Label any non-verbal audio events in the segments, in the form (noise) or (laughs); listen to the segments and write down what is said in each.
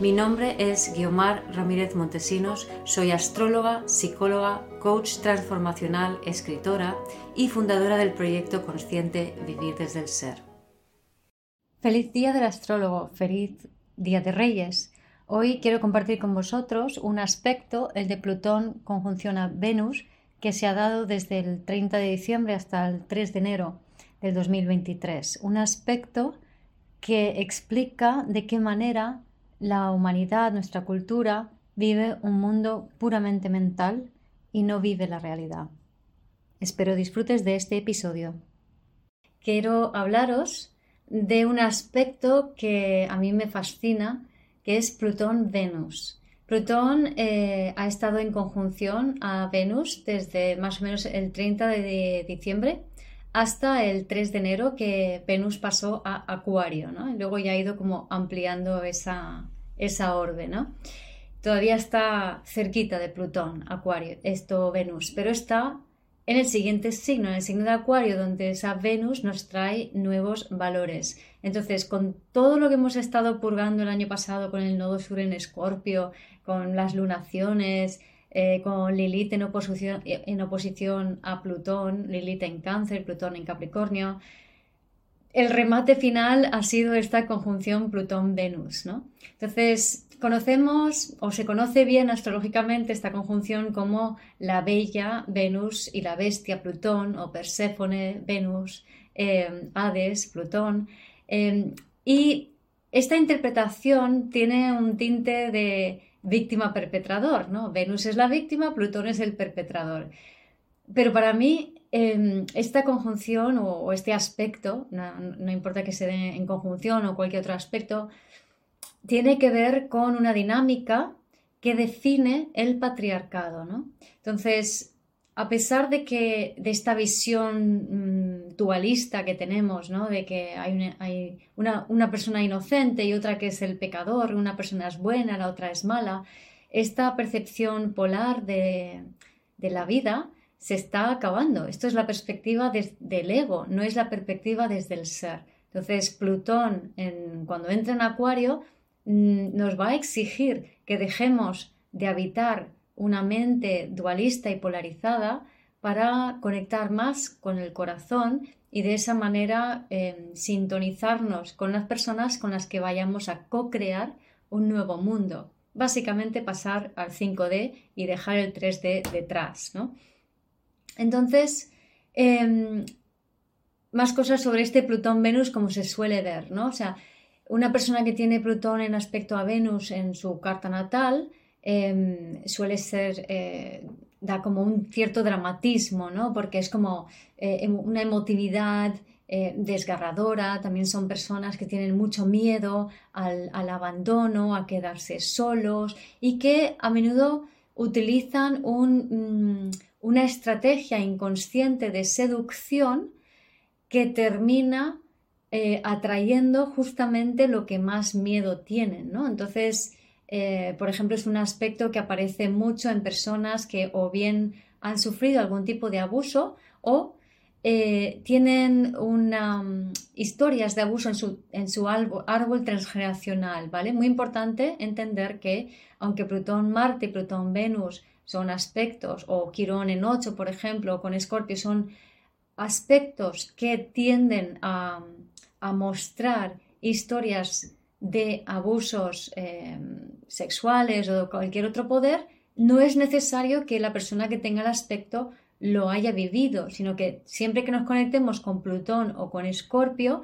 Mi nombre es Guiomar Ramírez Montesinos, soy astróloga, psicóloga, coach transformacional, escritora y fundadora del proyecto consciente Vivir desde el Ser. Feliz día del astrólogo, feliz día de Reyes. Hoy quiero compartir con vosotros un aspecto, el de Plutón conjunción a Venus, que se ha dado desde el 30 de diciembre hasta el 3 de enero del 2023. Un aspecto que explica de qué manera la humanidad, nuestra cultura, vive un mundo puramente mental y no vive la realidad. Espero disfrutes de este episodio. Quiero hablaros de un aspecto que a mí me fascina, que es Plutón-Venus. Plutón eh, ha estado en conjunción a Venus desde más o menos el 30 de diciembre hasta el 3 de enero que Venus pasó a Acuario, ¿no? Y luego ya ha ido como ampliando esa, esa orbe, ¿no? Todavía está cerquita de Plutón, Acuario, esto Venus, pero está en el siguiente signo, en el signo de Acuario, donde esa Venus nos trae nuevos valores. Entonces, con todo lo que hemos estado purgando el año pasado con el nodo sur en Escorpio, con las lunaciones, eh, con Lilith en oposición, en oposición a Plutón, Lilith en Cáncer, Plutón en Capricornio. El remate final ha sido esta conjunción Plutón-Venus, ¿no? Entonces, conocemos o se conoce bien astrológicamente esta conjunción como la bella Venus y la bestia Plutón o Perséfone, Venus, eh, Hades, Plutón. Eh, y esta interpretación tiene un tinte de víctima perpetrador, ¿no? Venus es la víctima, Plutón es el perpetrador. Pero para mí em, esta conjunción o, este aspecto, no, importa que se dé en conjunción o cualquier otro aspecto, tiene que ver con una dinámica que define el patriarcado, ¿no? Entonces, a pesar de que de esta visión mm, dualista que tenemos, ¿no? de que hay, una, persona inocente y otra que es el pecador, una persona es buena, la otra es mala, esta percepción polar de, la vida se está acabando. Esto es la perspectiva del ego, no es la perspectiva desde el ser. Entonces, Plutón, cuando entra en Acuario, mm, nos va a exigir que dejemos de habitar una mente dualista y polarizada para conectar más con el corazón y de esa manera em, sintonizarnos con las personas con las que vayamos a co-crear un nuevo mundo. Básicamente pasar al 5D y dejar el 3D detrás. Entonces, em, más cosas sobre este Plutón-Venus como se suele ver. ¿no? O sea, una persona que tiene Plutón en aspecto a Venus en su carta natal, Em, suele ser, eh, da como un cierto dramatismo, ¿no? Porque es como eh, em, una emotividad eh, desgarradora, también son personas que tienen mucho miedo al, abandono, a quedarse solos y que a menudo utilizan mm, una estrategia inconsciente de seducción que termina atrayendo justamente lo que más miedo tienen, ¿no? Entonces, eh, por ejemplo, es un aspecto que aparece mucho en personas que o bien han sufrido algún tipo de abuso o eh, tienen una, mm, historias de abuso en su, en su árbol, transgeneracional, ¿vale? Muy importante entender que aunque Plutón Marte y Plutón Venus son aspectos, o Quirón en 8, por ejemplo, o con Escorpio son aspectos que tienden a, a mostrar historias de abusos eh, sexuales o de cualquier otro poder, no es necesario que la persona que tenga el aspecto lo haya vivido, sino que siempre que nos conectemos con Plutón o con Escorpio,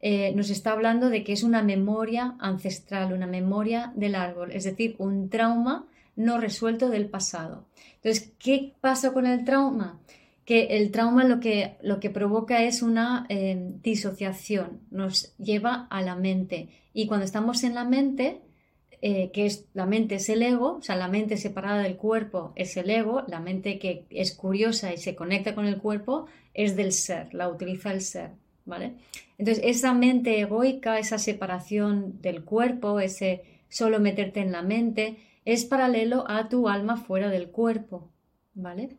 eh, nos está hablando de que es una memoria ancestral, una memoria del árbol, es decir, un trauma no resuelto del pasado. Entonces, ¿qué pasa con el trauma? Que el trauma lo que, lo que provoca es una eh, disociación, nos lleva a la mente. Y cuando estamos en la mente, eh, que es la mente es el ego, o sea, la mente separada del cuerpo es el ego, la mente que es curiosa y se conecta con el cuerpo es del ser, la utiliza el ser, ¿vale? Entonces, esa mente egoica, esa separación del cuerpo, ese solo meterte en la mente, es paralelo a tu alma fuera del cuerpo, ¿vale?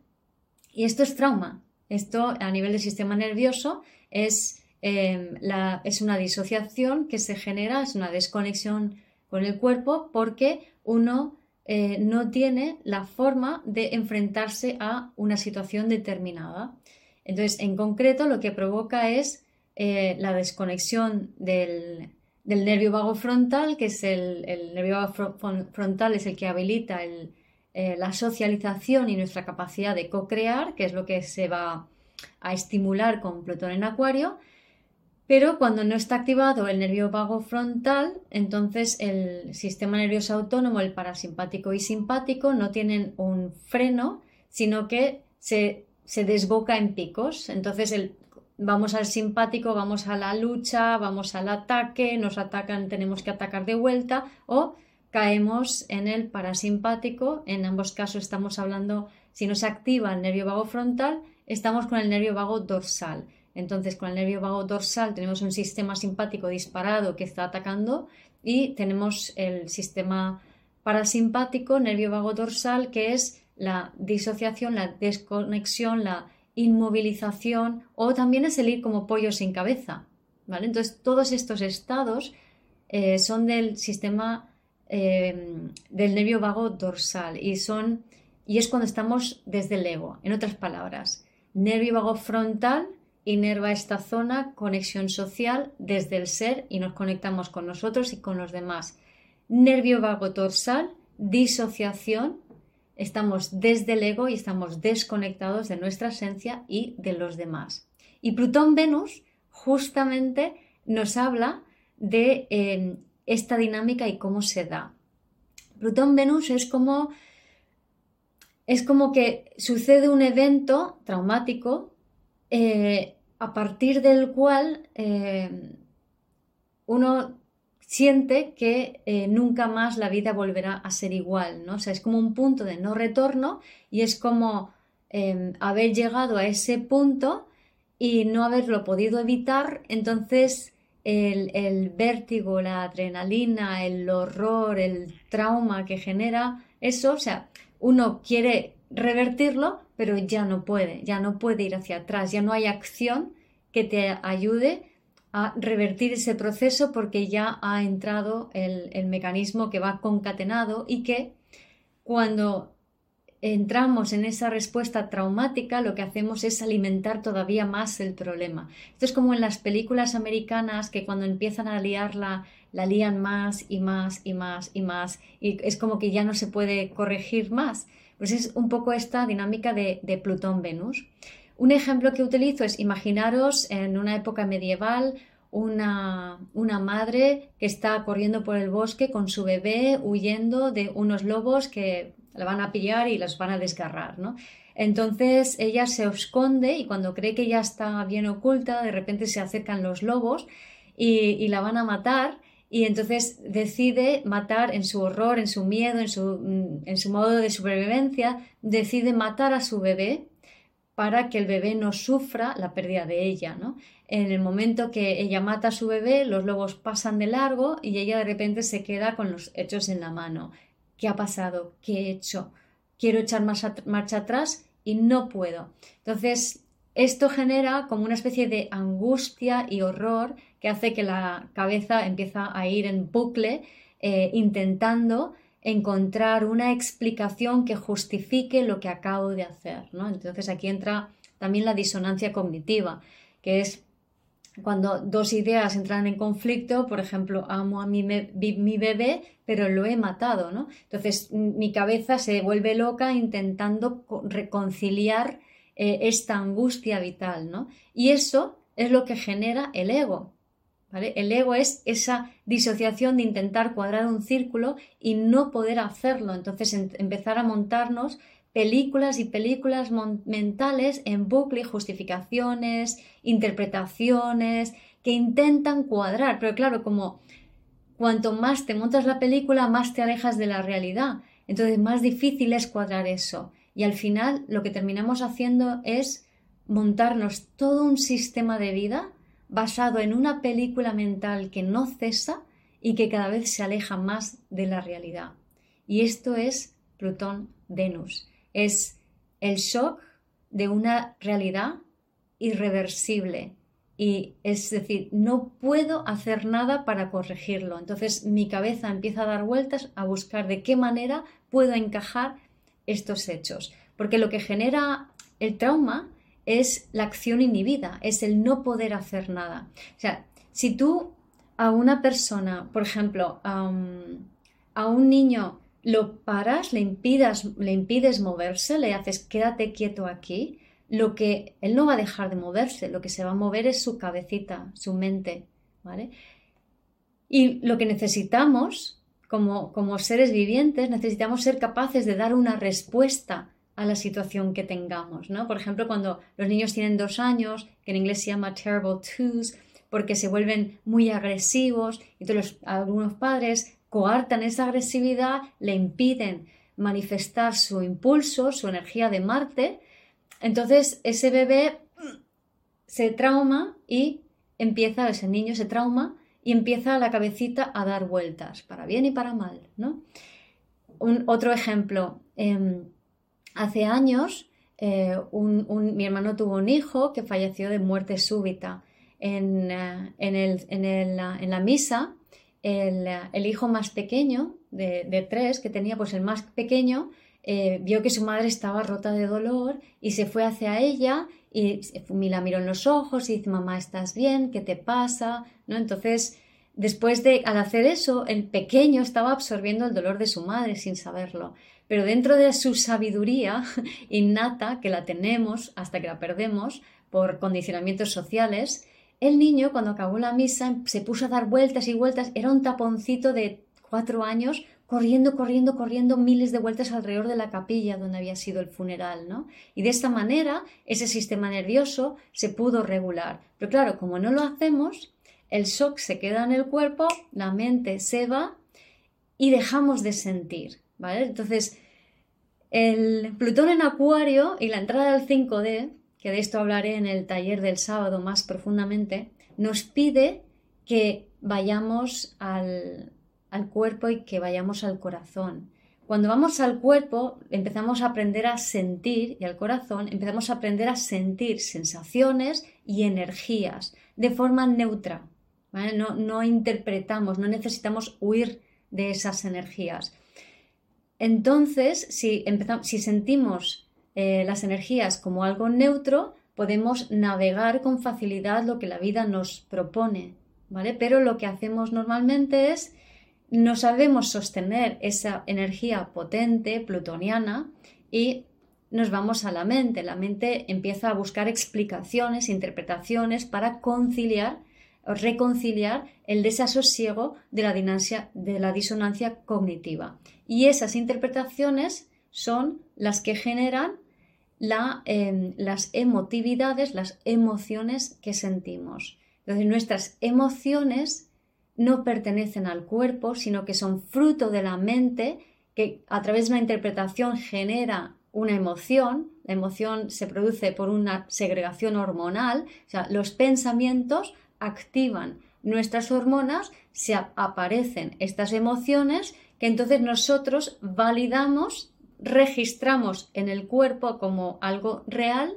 Y esto es trauma. Esto a nivel del sistema nervioso es, em, es una disociación que se genera, es una desconexión con el cuerpo porque uno eh, no tiene la forma de enfrentarse a una situación determinada. Entonces, en concreto, lo que provoca es eh, la desconexión del, nervio vago frontal, que es el, nervio vago frontal, es el que habilita eh, la socialización y nuestra capacidad de co-crear, que es lo que se va a estimular con Plutón en Acuario. Pero cuando no está activado el nervio vago frontal, entonces el sistema nervioso autónomo, el parasimpático y simpático, no tienen un freno, sino que se, desboca en picos. Entonces el, vamos al simpático, vamos a la lucha, vamos al ataque, nos atacan, tenemos que atacar de vuelta o caemos en el parasimpático. En ambos casos estamos hablando, si no se activa el nervio vago frontal, estamos con el nervio vago dorsal. Entonces, con el nervio vago dorsal tenemos un sistema simpático disparado que está atacando y tenemos el sistema parasimpático, nervio vago dorsal, que es la disociación, la desconexión, la inmovilización o también es el ir como pollo sin cabeza. ¿vale? Entonces, todos estos estados eh, son del sistema eh, del nervio vago dorsal y son y es cuando estamos desde el ego. En otras palabras, nervio vago frontal inerva esta zona, conexión social desde el ser y nos conectamos con nosotros y con los demás. Nervio vago dorsal, disociación, estamos desde el ego y estamos desconectados de nuestra esencia y de los demás. Y Plutón-Venus justamente nos habla de eh, esta dinámica y cómo se da. Plutón-Venus es como, es como que sucede un evento traumático eh, a partir del cual eh, uno siente que eh, nunca más la vida volverá a ser igual, ¿no? O sea, es como un punto de no retorno y es como em, haber llegado a ese punto y no haberlo podido evitar, entonces el, vértigo, la adrenalina, el horror, el trauma que genera eso, o sea, uno quiere revertirlo, pero ya no puede, ya no puede ir hacia atrás, ya no hay acción que te ayude a revertir ese proceso porque ya ha entrado el, mecanismo que va concatenado y que cuando entramos en esa respuesta traumática, lo que hacemos es alimentar todavía más el problema. Esto es como en las películas americanas que cuando empiezan a liarla, la lían más y más y más y más y es como que ya no se puede corregir más. Pues es un poco esta dinámica de, Plutón-Venus. Un ejemplo que utilizo es imaginaros en una época medieval una, una, madre que está corriendo por el bosque con su bebé huyendo de unos lobos que la van a pillar y los van a desgarrar, ¿no? Entonces ella se esconde y cuando cree que ya está bien oculta, de repente se acercan los lobos y, y la van a matar y entonces decide matar en su horror, en su miedo, en su, mm, en su modo de supervivencia, decide matar a su bebé para que el bebé no sufra la pérdida de ella, ¿no? En el momento que ella mata a su bebé, los lobos pasan de largo y ella de repente se queda con los hechos en la mano. ¿Qué ha pasado? ¿Qué he hecho? Quiero echar marcha atrás y no puedo. Entonces, esto genera como una especie de angustia y horror que hace que la cabeza empieza a ir en bucle eh, intentando encontrar una explicación que justifique lo que acabo de hacer. ¿no? Entonces aquí entra también la disonancia cognitiva, que es cuando dos ideas entran en conflicto, por ejemplo, amo a mi, bebé, pero lo he matado, ¿no? Entonces mi cabeza se vuelve loca intentando reconciliar eh, esta angustia vital, ¿no? Y eso es lo que genera el ego. El ego es esa disociación de intentar cuadrar un círculo y no poder hacerlo. Entonces empezar a montarnos películas y películas mentales en bucle, justificaciones, interpretaciones que intentan cuadrar. Pero claro, como cuanto más te montas la película, más te alejas de la realidad. Entonces, más difícil es cuadrar eso. Y al final, lo que terminamos haciendo es montarnos todo un sistema de vida basado en una película mental que no cesa y que cada vez se aleja más de la realidad. Y esto es Plutón Venus. Es el shock de una realidad irreversible. Y es decir, no puedo hacer nada para corregirlo. Entonces mi cabeza empieza a dar vueltas a buscar de qué manera puedo encajar estos hechos. Porque lo que genera el trauma es la acción inhibida, es el no poder hacer nada. O sea, si tú a una persona, por ejemplo, a un niño lo paras, le, impidas, le impides moverse, le haces quédate quieto aquí, lo que él no va a dejar de moverse, lo que se va a mover es su cabecita, su mente, ¿vale? Y lo que necesitamos como, como seres vivientes, necesitamos ser capaces de dar una respuesta a la situación que tengamos, ¿no? Por ejemplo, cuando los niños tienen dos años, que en inglés se llama terrible twos, porque se vuelven muy agresivos, y todos algunos padres coartan esa agresividad, le impiden manifestar su impulso, su energía de Marte, entonces ese bebé se trauma y empieza, ese niño se trauma y empieza la cabecita a dar vueltas, para bien y para mal, ¿no? Un, otro ejemplo, em, hace años eh, mi hermano tuvo un hijo que falleció de muerte súbita. En, eh, en la misa el, hijo más pequeño de, tres, que tenía pues el más pequeño, eh, vio que su madre estaba rota de dolor y se fue hacia ella y la miró en los ojos y dice, mamá, ¿estás bien? ¿Qué te pasa? ¿No? Entonces, después de, al hacer eso, el pequeño estaba absorbiendo el dolor de su madre sin saberlo. Pero dentro de su sabiduría (laughs) innata, que la tenemos hasta que la perdemos por condicionamientos sociales, el niño, cuando acabó la misa, se puso a dar vueltas y vueltas. Era un taponcito de cuatro años, corriendo, corriendo, corriendo miles de vueltas alrededor de la capilla donde había sido el funeral, ¿no? Y de esta manera ese sistema nervioso se pudo regular. Pero claro, como no lo hacemos, el shock se queda en el cuerpo, la mente se va y dejamos de sentir, ¿vale? Entonces, el Plutón en Acuario y la entrada del 5D que de esto hablaré en el taller del sábado más profundamente, nos pide que vayamos al, cuerpo y que vayamos al corazón. Cuando vamos al cuerpo empezamos a aprender a sentir y al corazón empezamos a aprender a sentir sensaciones y energías de forma neutra. No, no, interpretamos, no necesitamos huir de esas energías. Entonces, si, empezamos, si sentimos eh, las energías como algo neutro, podemos navegar con facilidad lo que la vida nos propone, ¿vale? Pero lo que hacemos normalmente es no sabemos sostener esa energía potente plutoniana y nos vamos a la mente. La mente empieza a buscar explicaciones, interpretaciones para conciliar o reconciliar el desasosiego de la, de la disonancia cognitiva. Y esas interpretaciones son las que generan Em, las emotividades, las emociones que sentimos. Entonces nuestras emociones no pertenecen al cuerpo, sino que son fruto de la mente que a través de una interpretación genera una emoción. La emoción se produce por una segregación hormonal, o sea, los pensamientos activan nuestras hormonas, se aparecen estas emociones que entonces nosotros validamos registramos en el cuerpo como algo real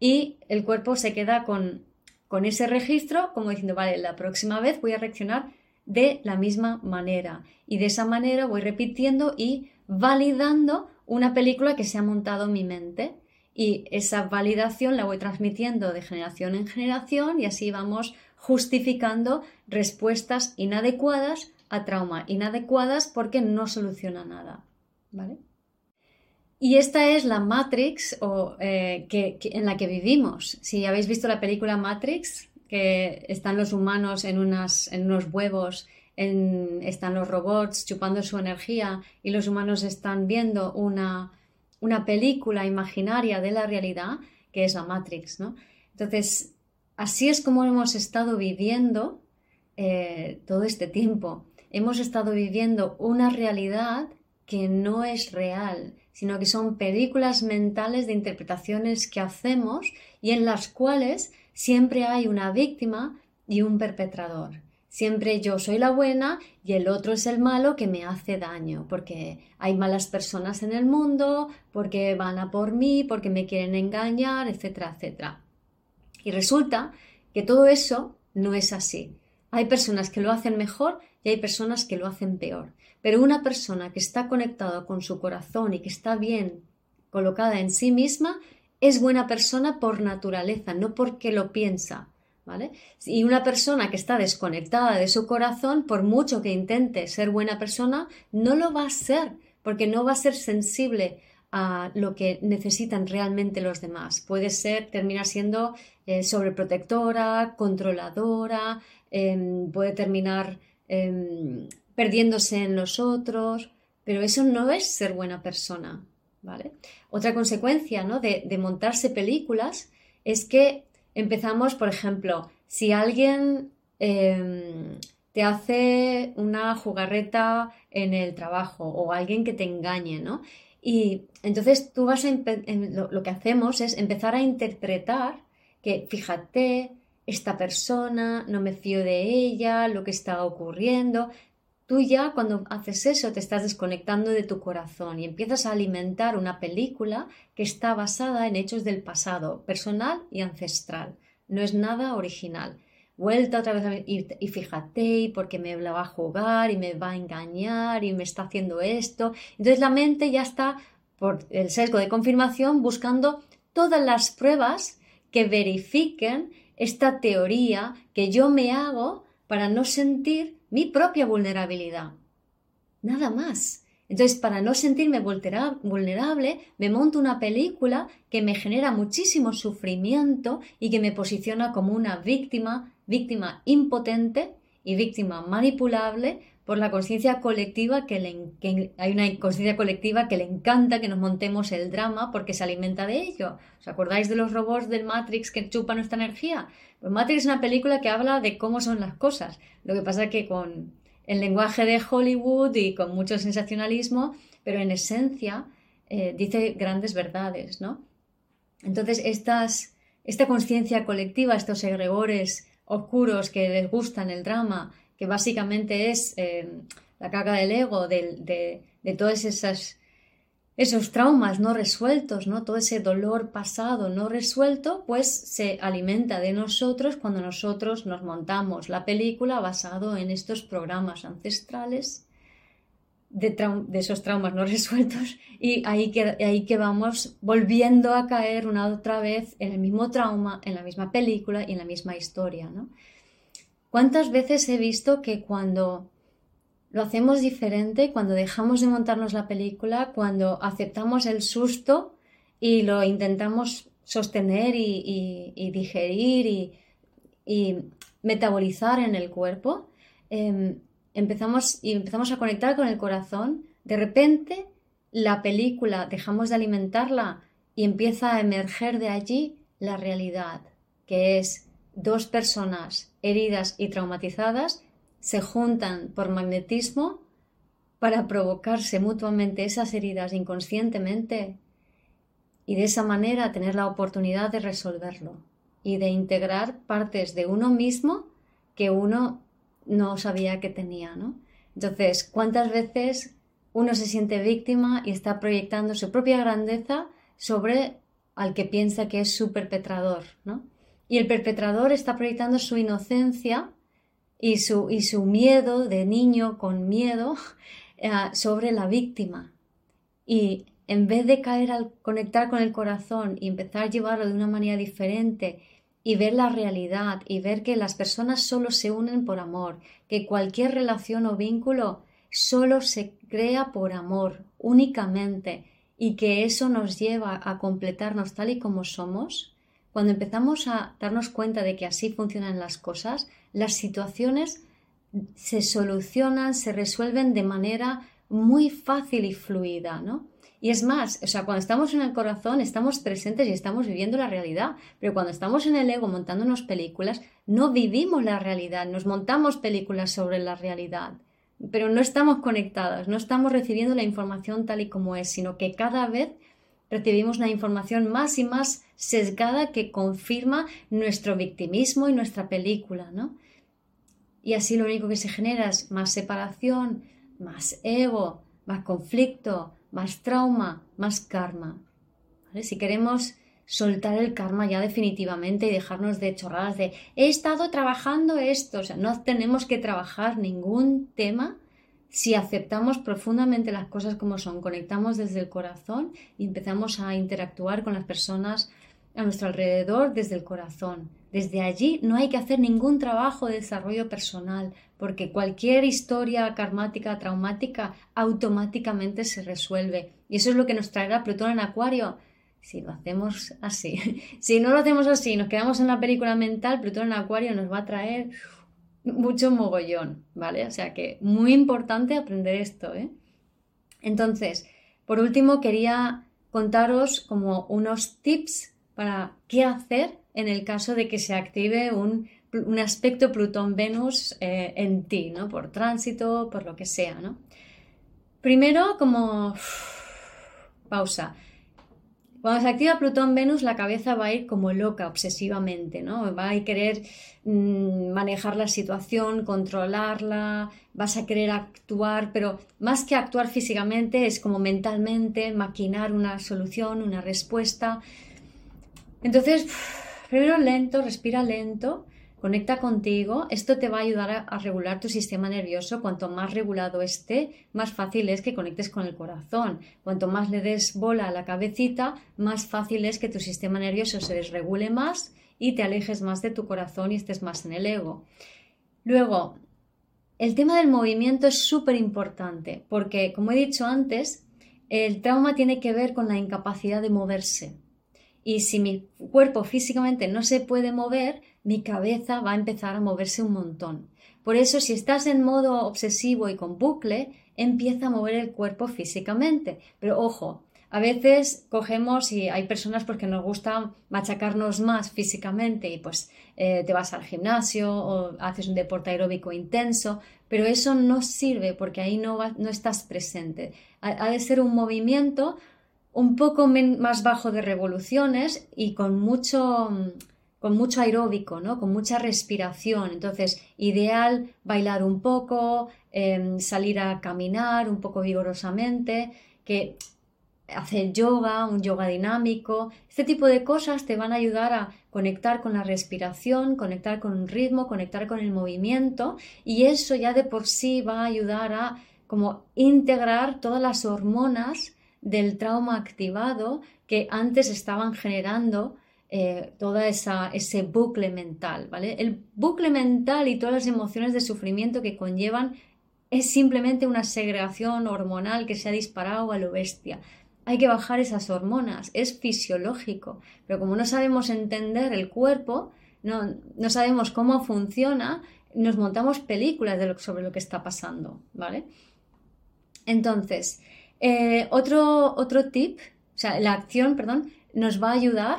y el cuerpo se queda con, con ese registro como diciendo, vale, la próxima vez voy a reaccionar de la misma manera. Y de esa manera voy repitiendo y validando una película que se ha montado en mi mente. Y esa validación la voy transmitiendo de generación en generación y así vamos justificando respuestas inadecuadas a trauma, inadecuadas porque no soluciona nada. ¿Vale? Y esta es la Matrix eh, en la que vivimos. Si habéis visto la película Matrix, que están los humanos en unos huevos, están los robots chupando su energía y los humanos están viendo una, una película imaginaria de la realidad, que es la Matrix. ¿no? Entonces, así es como hemos estado viviendo eh, todo este tiempo. hemos estado viviendo una realidad que no es real, sino que son películas mentales de interpretaciones que hacemos y en las cuales siempre hay una víctima y un perpetrador. Siempre yo soy la buena y el otro es el malo que me hace daño, porque hay malas personas en el mundo, porque van a por mí, porque me quieren engañar, etcétera, etcétera. Y resulta que todo eso no es así. Hay personas que lo hacen mejor y hay personas que lo hacen peor. Pero una persona que está conectada con su corazón y que está bien colocada en sí misma es buena persona por naturaleza, no porque lo piensa. Y una persona que está desconectada de su corazón, por mucho que intente ser buena persona, no lo va a ser, porque no va a ser sensible a lo que necesitan realmente los demás. Puede ser, terminar siendo eh, sobreprotectora, controladora, em, puede terminar em, perdiéndose en los otros, pero eso no es ser buena persona. ¿vale? Otra consecuencia ¿no? de, montarse películas es que empezamos, por ejemplo, si alguien em, te hace una jugarreta en el trabajo o alguien que te engañe, ¿no? Y entonces tú vas a lo, lo que hacemos es empezar a interpretar que, fíjate, esta persona, no me fío de ella, lo que está ocurriendo. Tú ya cuando haces eso te estás desconectando de tu corazón y empiezas a alimentar una película que está basada en hechos del pasado, personal y ancestral. No es nada original. Vuelta otra vez a y, y fíjate, y porque me la va a jugar y me va a engañar y me está haciendo esto. Entonces la mente ya está, por el sesgo de confirmación, buscando todas las pruebas que verifiquen esta teoría que yo me hago para no sentir mi propia vulnerabilidad. Nada más. Entonces, para no sentirme vulnerable, me monto una película que me genera muchísimo sufrimiento y que me posiciona como una víctima, víctima impotente y víctima manipulable por la conciencia colectiva que, le, hay una conciencia colectiva que le encanta que nos montemos el drama porque se alimenta de ello. ¿Os acordáis de los robots del Matrix que chupan nuestra energía? Pues Matrix es una película que habla de cómo son las cosas. Lo que pasa es que con el lenguaje de Hollywood y con mucho sensacionalismo, pero en esencia eh, dice grandes verdades, ¿no? Entonces, esta conciencia colectiva, estos egregores oscuros que les gustan el drama, que básicamente es eh, la caga del ego, de, de, de todas esas esos traumas no resueltos, ¿no? Todo ese dolor pasado no resuelto, pues se alimenta de nosotros cuando nosotros nos montamos la película basado en estos programas ancestrales de, esos traumas no (laughs) resueltos y ahí que, ahí que vamos volviendo a caer una otra vez en el mismo trauma, en la misma película y en la misma historia, ¿no? ¿Cuántas veces he visto que cuando lo hacemos diferente cuando dejamos de montarnos la película, cuando aceptamos el susto y lo intentamos sostener y, digerir y, metabolizar en el cuerpo. Em, empezamos, y empezamos a conectar con el corazón. De repente, la película, dejamos de alimentarla y empieza a emerger de allí la realidad, que es dos personas heridas y traumatizadas se juntan por magnetismo para provocarse mutuamente esas heridas inconscientemente y de esa manera tener la oportunidad de resolverlo y de integrar partes de uno mismo que uno no sabía que tenía, ¿no? Entonces, ¿cuántas veces uno se siente víctima y está proyectando su propia grandeza sobre al que piensa que es su perpetrador, ¿no? Y el perpetrador está proyectando su inocencia y su, y su miedo de niño con miedo (laughs) eh, sobre la víctima. Y en vez de caer al conectar con el corazón y empezar a llevarlo de una manera diferente y ver la realidad y ver que las personas solo se unen por amor, que cualquier relación o vínculo solo se crea por amor únicamente y que eso nos lleva a completarnos tal y como somos, cuando empezamos a darnos cuenta de que así funcionan las cosas, las situaciones se solucionan, se resuelven de manera muy fácil y fluida, ¿no? Y es más, o sea, cuando estamos en el corazón estamos presentes y estamos viviendo la realidad, pero cuando estamos en el ego montándonos películas, no vivimos la realidad, nos montamos películas sobre la realidad, pero no estamos conectadas, no estamos recibiendo la información tal y como es, sino que cada vez recibimos una información más y más sesgada que confirma nuestro victimismo y nuestra película, ¿no? Y así lo único que se genera es más separación, más ego, más conflicto, más trauma, más karma. Si queremos soltar el karma ya definitivamente y dejarnos de chorradas de he estado trabajando esto, o sea, no tenemos que trabajar ningún tema si aceptamos profundamente las cosas como son, conectamos desde el corazón y empezamos a interactuar con las personas a nuestro alrededor desde el corazón. Desde allí no hay que hacer ningún trabajo de desarrollo personal, porque cualquier historia karmática, traumática, automáticamente se resuelve. Y eso es lo que nos traerá Plutón en Acuario. Si lo hacemos así. (laughs) Si no lo hacemos así, nos quedamos en la película mental, Plutón en Acuario nos va a traer mucho mogollón, ¿vale? O sea que muy importante aprender esto, ¿eh? Entonces, por último, quería contaros como unos tips para qué hacer en el caso de que se active un, aspecto Plutón-Venus eh, en ti, ¿no? Por tránsito, por lo que sea, ¿no? Primero, como (sighs) pausa. Cuando se activa Plutón-Venus, la cabeza va a ir como loca, obsesivamente, ¿no? Va a querer mm, manejar la situación, controlarla, vas a querer actuar, pero más que actuar físicamente, es como mentalmente maquinar una solución, una respuesta. Entonces, primero lento, respira lento, conecta contigo. Esto te va a ayudar a, regular tu sistema nervioso. Cuanto más regulado esté, más fácil es que conectes con el corazón. Cuanto más le des bola a la cabecita, más fácil es que tu sistema nervioso se desregule más y te alejes más de tu corazón y estés más en el ego. Luego, el tema del movimiento es súper importante porque, como he dicho antes, el trauma tiene que ver con la incapacidad de moverse. Y si mi cuerpo físicamente no se puede mover, mi cabeza va a empezar a moverse un montón. Por eso, si estás en modo obsesivo y con bucle, empieza a mover el cuerpo físicamente. Pero ojo, a veces cogemos y hay personas porque nos gusta machacarnos más físicamente y pues eh, te vas al gimnasio o haces un deporte aeróbico intenso, pero eso no sirve porque ahí no, no estás presente. ha de ser un movimiento un poco más bajo de revoluciones y con mucho, con mucho aeróbico, ¿no? con mucha respiración. Entonces, ideal bailar un poco, em, salir a caminar un poco vigorosamente, que hacer yoga, un yoga dinámico. Este tipo de cosas te van a ayudar a conectar con la respiración, conectar con un ritmo, conectar con el movimiento y eso ya de por sí va a ayudar a como integrar todas las hormonas del trauma activado que antes estaban generando eh, todo ese bucle mental, ¿vale? El bucle mental y todas las emociones de sufrimiento que conllevan es simplemente una segregación hormonal que se ha disparado a lo bestia. Hay que bajar esas hormonas, es fisiológico, pero como no sabemos entender el cuerpo, no, no sabemos cómo funciona, nos montamos películas de sobre lo que está pasando, ¿vale? Entonces, eh, otro, otro tip, o sea, la acción, perdón, nos va a ayudar,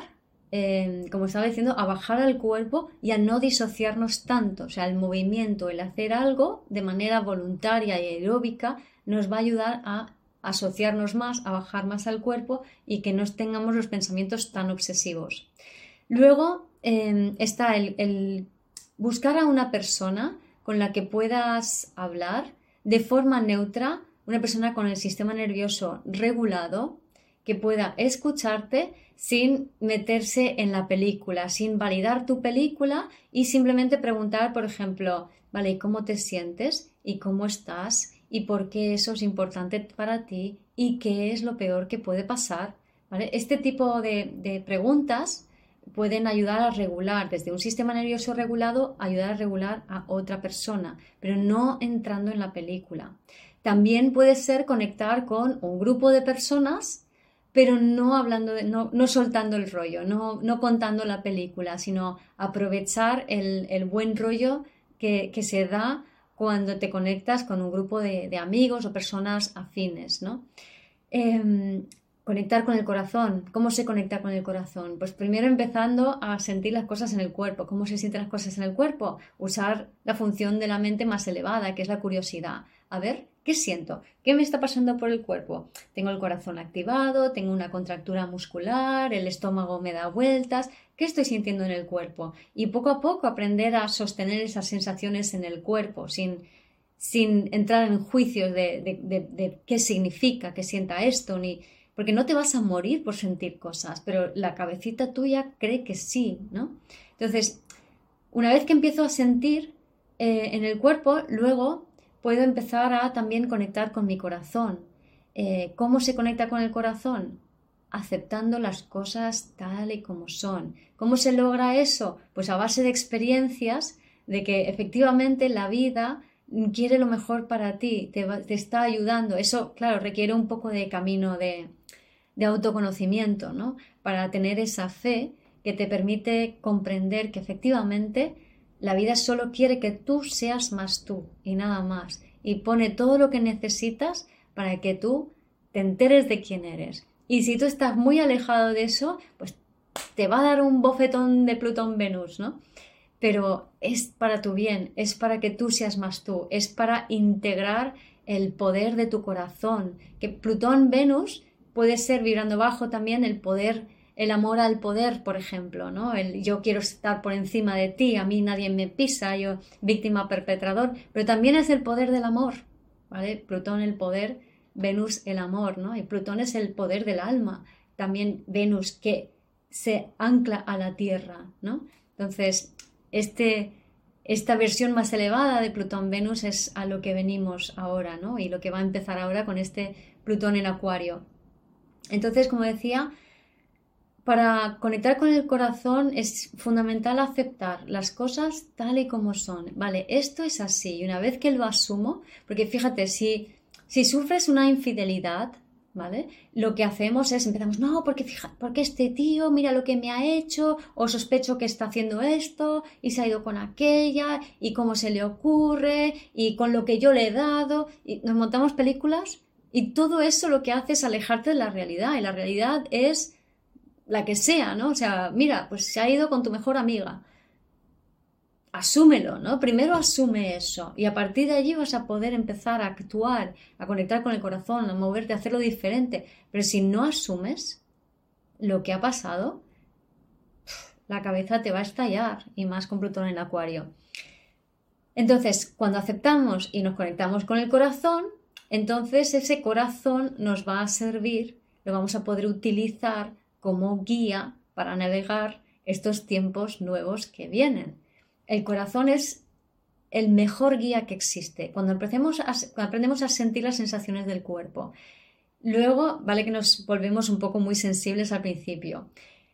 eh, como estaba diciendo, a bajar al cuerpo y a no disociarnos tanto. O sea, el movimiento, el hacer algo de manera voluntaria y aeróbica nos va a ayudar a asociarnos más, a bajar más al cuerpo y que no tengamos los pensamientos tan obsesivos. Luego em, está el buscar a una persona con la que puedas hablar de forma neutra una persona con el sistema nervioso regulado que pueda escucharte sin meterse en la película, sin validar tu película y simplemente preguntar, por ejemplo, vale, ¿cómo te sientes? ¿Y cómo estás? ¿Y por qué eso es importante para ti? ¿Y qué es lo peor que puede pasar? ¿Vale? Este tipo de, de preguntas pueden ayudar a regular, desde un sistema nervioso regulado, ayudar a regular a otra persona, pero no entrando en la película. También puede ser conectar con un grupo de personas, pero no hablando de, no, no soltando el rollo, no, no, contando la película, sino aprovechar el, el buen rollo que, que, se da cuando te conectas con un grupo de, de amigos o personas afines, ¿no? Em, conectar con el corazón. ¿Cómo se conecta con el corazón? Pues primero empezando a sentir las cosas en el cuerpo. ¿Cómo se sienten las cosas en el cuerpo? Usar la función de la mente más elevada, que es la curiosidad. a ver, ¿qué siento? ¿Qué me está pasando por el cuerpo? Tengo el corazón activado, tengo una contractura muscular, el estómago me da vueltas, ¿qué estoy sintiendo en el cuerpo? Y poco a poco aprender a sostener esas sensaciones en el cuerpo sin, sin entrar en juicios de, de qué significa que sienta esto, ni porque no te vas a morir por sentir cosas, pero la cabecita tuya cree que sí, ¿no? Entonces, una vez que empiezo a sentir eh, en el cuerpo, luego puedo empezar a también conectar con mi corazón. Eh, ¿Cómo se conecta con el corazón? Aceptando las cosas tal y como son. ¿Cómo se logra eso? Pues a base de experiencias de que efectivamente la vida quiere lo mejor para ti, te, te está ayudando. Eso, claro, requiere un poco de camino de, de autoconocimiento, ¿no? Para tener esa fe que te permite comprender que efectivamente la vida solo quiere que tú seas más tú y nada más. Y pone todo lo que necesitas para que tú te enteres de quién eres. Y si tú estás muy alejado de eso, pues te va a dar un bofetón de Plutón-Venus, ¿no? Pero es para tu bien, es para que tú seas más tú, es para integrar el poder de tu corazón. Que Plutón-Venus puede ser vibrando bajo también el poder el amor al poder, por ejemplo, ¿no? El yo quiero estar por encima de ti, a mí nadie me pisa, yo víctima perpetrador, pero también es el poder del amor, ¿vale? Plutón el poder, Venus el amor, ¿no? Y Plutón es el poder del alma, también Venus que se ancla a la Tierra, ¿no? Entonces, este, esta versión más elevada de Plutón-Venus es a lo que venimos ahora, ¿no? Y lo que va a empezar ahora con este Plutón en Acuario. Entonces, como decía, para conectar con el corazón es fundamental aceptar las cosas tal y como son. Vale, esto es así. Y una vez que lo asumo, porque fíjate, si, si sufres una infidelidad, ¿vale? Lo que hacemos es empezamos, no, porque fíjate, porque este tío, mira lo que me ha hecho, o sospecho que está haciendo esto, y se ha ido con aquella, y cómo se le ocurre, y con lo que yo le he dado, y nos montamos películas, y todo eso lo que hace es alejarte de la realidad, y la realidad es la que sea, ¿no? O sea, mira, pues se ha ido con tu mejor amiga. Asúmelo, ¿no? Primero asume eso y a partir de allí vas a poder empezar a actuar, a conectar con el corazón, a moverte, a hacerlo diferente. Pero si no asumes lo que ha pasado, la cabeza te va a estallar y más con Plutón en el acuario. Entonces, cuando aceptamos y nos conectamos con el corazón, entonces ese corazón nos va a servir, lo vamos a poder utilizar como guía para navegar estos tiempos nuevos que vienen. El corazón es el mejor guía que existe. Cuando, aprendemos a sentir las sensaciones del cuerpo. Luego, vale que nos volvemos un poco muy sensibles al principio.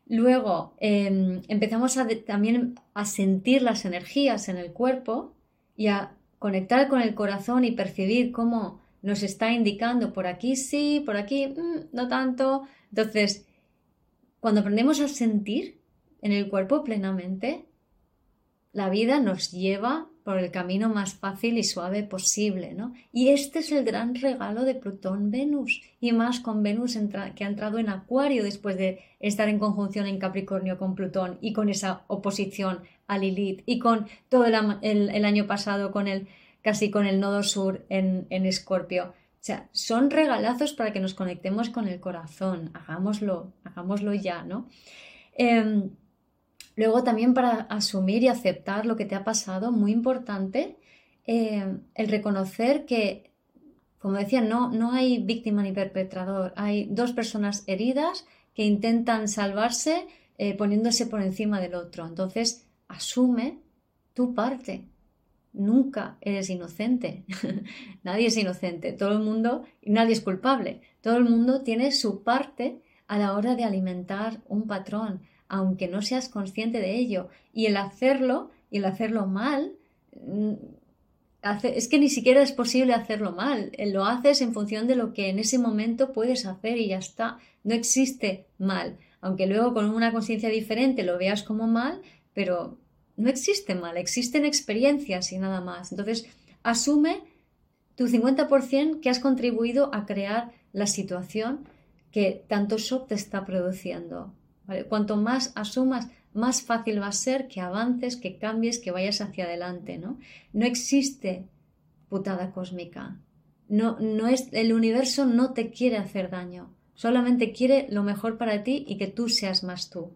Luego em, empezamos también a sentir las energías en el cuerpo y a conectar con el corazón y percibir cómo nos está indicando por aquí sí, por aquí mm, no tanto. Entonces, cuando aprendemos a sentir en el cuerpo plenamente, la vida nos lleva por el camino más fácil y suave posible, ¿no? Y este es el gran regalo de Plutón-Venus, y más con Venus que ha entrado en Acuario después de estar en conjunción en Capricornio con Plutón y con esa oposición a Lilith y con todo el, año pasado con el casi con el nodo sur en Escorpio. Sea, son regalazos para que nos conectemos con el corazón. Hagámoslo, hagámoslo ya, ¿no? Em, luego también para asumir y aceptar lo que te ha pasado, muy importante, em, el reconocer que, como decía, no, no hay víctima ni perpetrador, hay dos personas heridas que intentan salvarse eh, poniéndose por encima del otro. Entonces, asume tu parte, nunca eres inocente. (laughs) nadie es inocente. Todo el mundo, nadie es culpable. Todo el mundo tiene su parte a la hora de alimentar un patrón, aunque no seas consciente de ello. Y el hacerlo, y el hacerlo mal, mm, es que ni siquiera es posible hacerlo mal. Lo haces en función de lo que en ese momento puedes hacer y ya está. No existe mal. Aunque luego con una conciencia diferente lo veas como mal, pero no existe mal, existen experiencias y nada más. Entonces, asume tu 50% que has contribuido a crear la situación que tanto shock te está produciendo. Cuanto más asumas, más fácil va a ser que avances, que cambies, que vayas hacia adelante. ¿no? no existe putada cósmica. No, no es, el universo no te quiere hacer daño, solamente quiere lo mejor para ti y que tú seas más tú.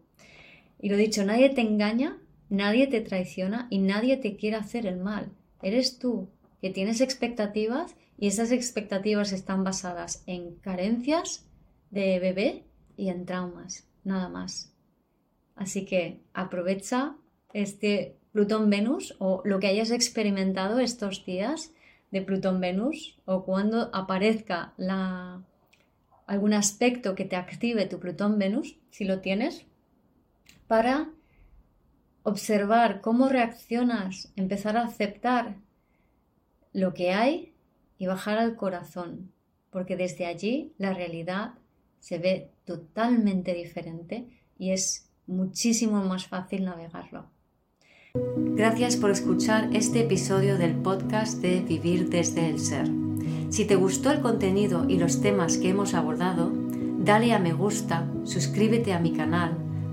Y lo dicho, nadie te engaña, nadie te traiciona y nadie te quiere hacer el mal. Eres tú que tienes expectativas y esas expectativas están basadas en carencias de bebé y en traumas, nada más. Así que aprovecha este Plutón-Venus o lo que hayas experimentado estos días de Plutón-Venus o cuando aparezca algún aspecto que te active tu Plutón-Venus, si lo tienes, para observar cómo reaccionas, empezar a aceptar lo que hay y bajar al corazón, porque desde allí la realidad se ve totalmente diferente y es muchísimo más fácil navegarlo. Gracias por escuchar este episodio del podcast de Vivir desde el Ser. Si te gustó el contenido y los temas que hemos abordado, dale a me gusta, suscríbete a mi canal,